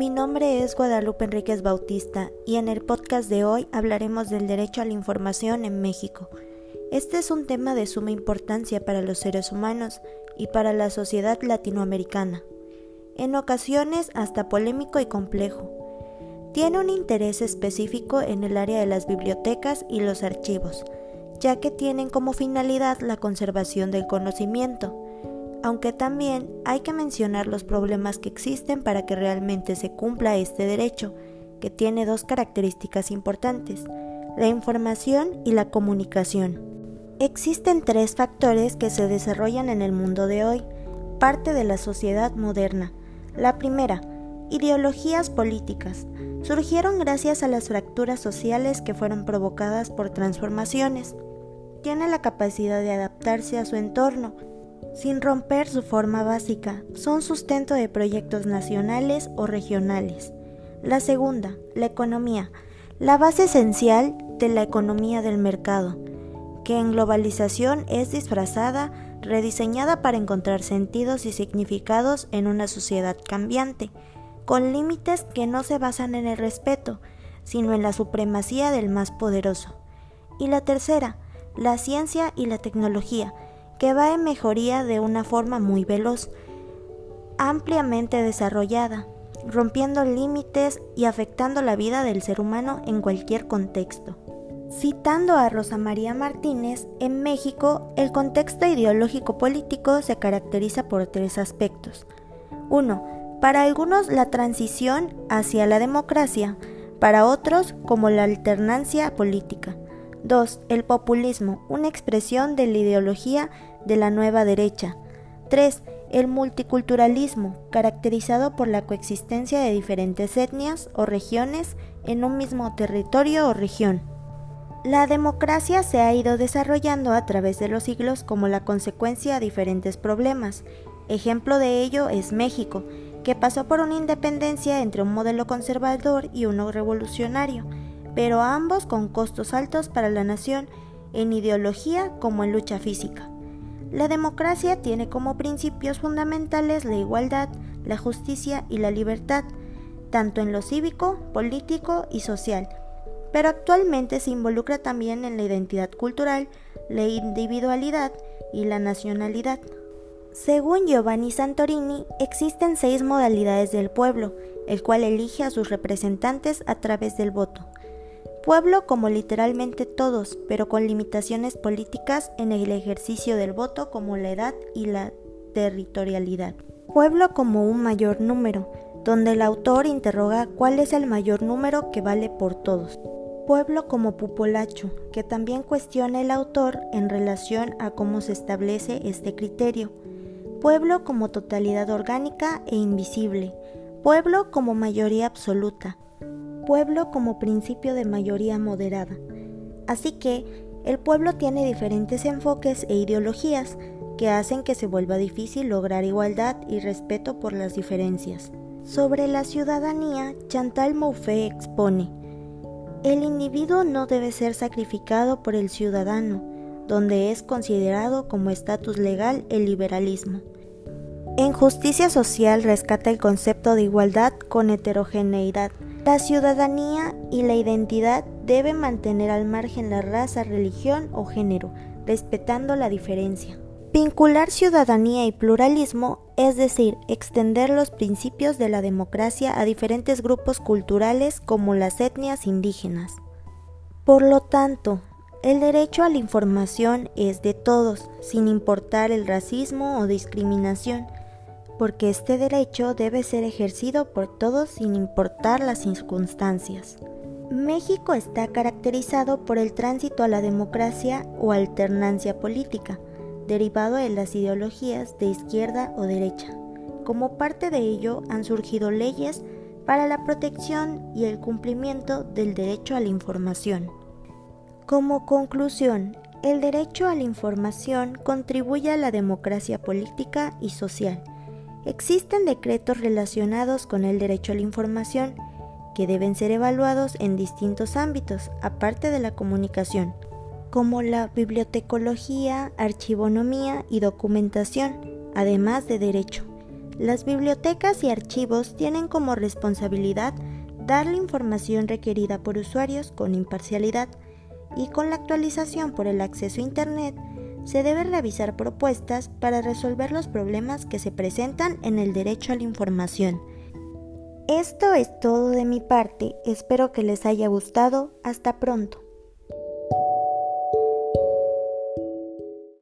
Mi nombre es Guadalupe Enríquez Bautista y en el podcast de hoy hablaremos del derecho a la información en México. Este es un tema de suma importancia para los seres humanos y para la sociedad latinoamericana, en ocasiones hasta polémico y complejo. Tiene un interés específico en el área de las bibliotecas y los archivos, ya que tienen como finalidad la conservación del conocimiento, aunque también hay que mencionar los problemas que existen para que realmente se cumpla este derecho, que tiene dos características importantes, la información y la comunicación. Existen tres factores que se desarrollan en el mundo de hoy, parte de la sociedad moderna. La primera, ideologías políticas. Surgieron gracias a las fracturas sociales que fueron provocadas por transformaciones. Tiene la capacidad de adaptarse a su entorno, sin romper su forma básica, son sustento de proyectos nacionales o regionales. La segunda, la economía, la base esencial de la economía del mercado, que en globalización es disfrazada, rediseñada para encontrar sentidos y significados en una sociedad cambiante, con límites que no se basan en el respeto, sino en la supremacía del más poderoso. Y la tercera, la ciencia y la tecnología, que va en mejoría de una forma muy veloz, ampliamente desarrollada, rompiendo límites y afectando la vida del ser humano en cualquier contexto. Citando a Rosa María Martínez, en México el contexto ideológico político se caracteriza por tres aspectos. 1. Para algunos la transición hacia la democracia, para otros como la alternancia política. 2. El populismo, una expresión de la ideología de la nueva derecha. 3. El multiculturalismo, caracterizado por la coexistencia de diferentes etnias o regiones en un mismo territorio o región. La democracia se ha ido desarrollando a través de los siglos como la consecuencia a diferentes problemas. Ejemplo de ello es México, que pasó por una independencia entre un modelo conservador y uno revolucionario, pero ambos con costos altos para la nación en ideología como en lucha física. La democracia tiene como principios fundamentales la igualdad, la justicia y la libertad, tanto en lo cívico, político y social, pero actualmente se involucra también en la identidad cultural, la individualidad y la nacionalidad. Según Giovanni Santorini, existen seis modalidades del pueblo, el cual elige a sus representantes a través del voto. Pueblo como literalmente todos, pero con limitaciones políticas en el ejercicio del voto como la edad y la territorialidad. Pueblo como un mayor número, donde el autor interroga cuál es el mayor número que vale por todos. Pueblo como pupolacho, que también cuestiona el autor en relación a cómo se establece este criterio. Pueblo como totalidad orgánica e invisible. Pueblo como mayoría absoluta pueblo como principio de mayoría moderada. Así que el pueblo tiene diferentes enfoques e ideologías que hacen que se vuelva difícil lograr igualdad y respeto por las diferencias. Sobre la ciudadanía, Chantal Mouffe expone, el individuo no debe ser sacrificado por el ciudadano, donde es considerado como estatus legal el liberalismo. En justicia social rescata el concepto de igualdad con heterogeneidad, la ciudadanía y la identidad deben mantener al margen la raza, religión o género, respetando la diferencia. Vincular ciudadanía y pluralismo, es decir, extender los principios de la democracia a diferentes grupos culturales como las etnias indígenas. Por lo tanto, el derecho a la información es de todos, sin importar el racismo o discriminación, porque este derecho debe ser ejercido por todos sin importar las circunstancias. México está caracterizado por el tránsito a la democracia o alternancia política, derivado de las ideologías de izquierda o derecha. Como parte de ello han surgido leyes para la protección y el cumplimiento del derecho a la información. Como conclusión, el derecho a la información contribuye a la democracia política y social Existen decretos relacionados con el derecho a la información que deben ser evaluados en distintos ámbitos, aparte de la comunicación, como la bibliotecología, archivonomía y documentación, además de derecho. Las bibliotecas y archivos tienen como responsabilidad dar la información requerida por usuarios con imparcialidad y con la actualización por el acceso a Internet se deben revisar propuestas para resolver los problemas que se presentan en el derecho a la información. Esto es todo de mi parte, espero que les haya gustado, hasta pronto.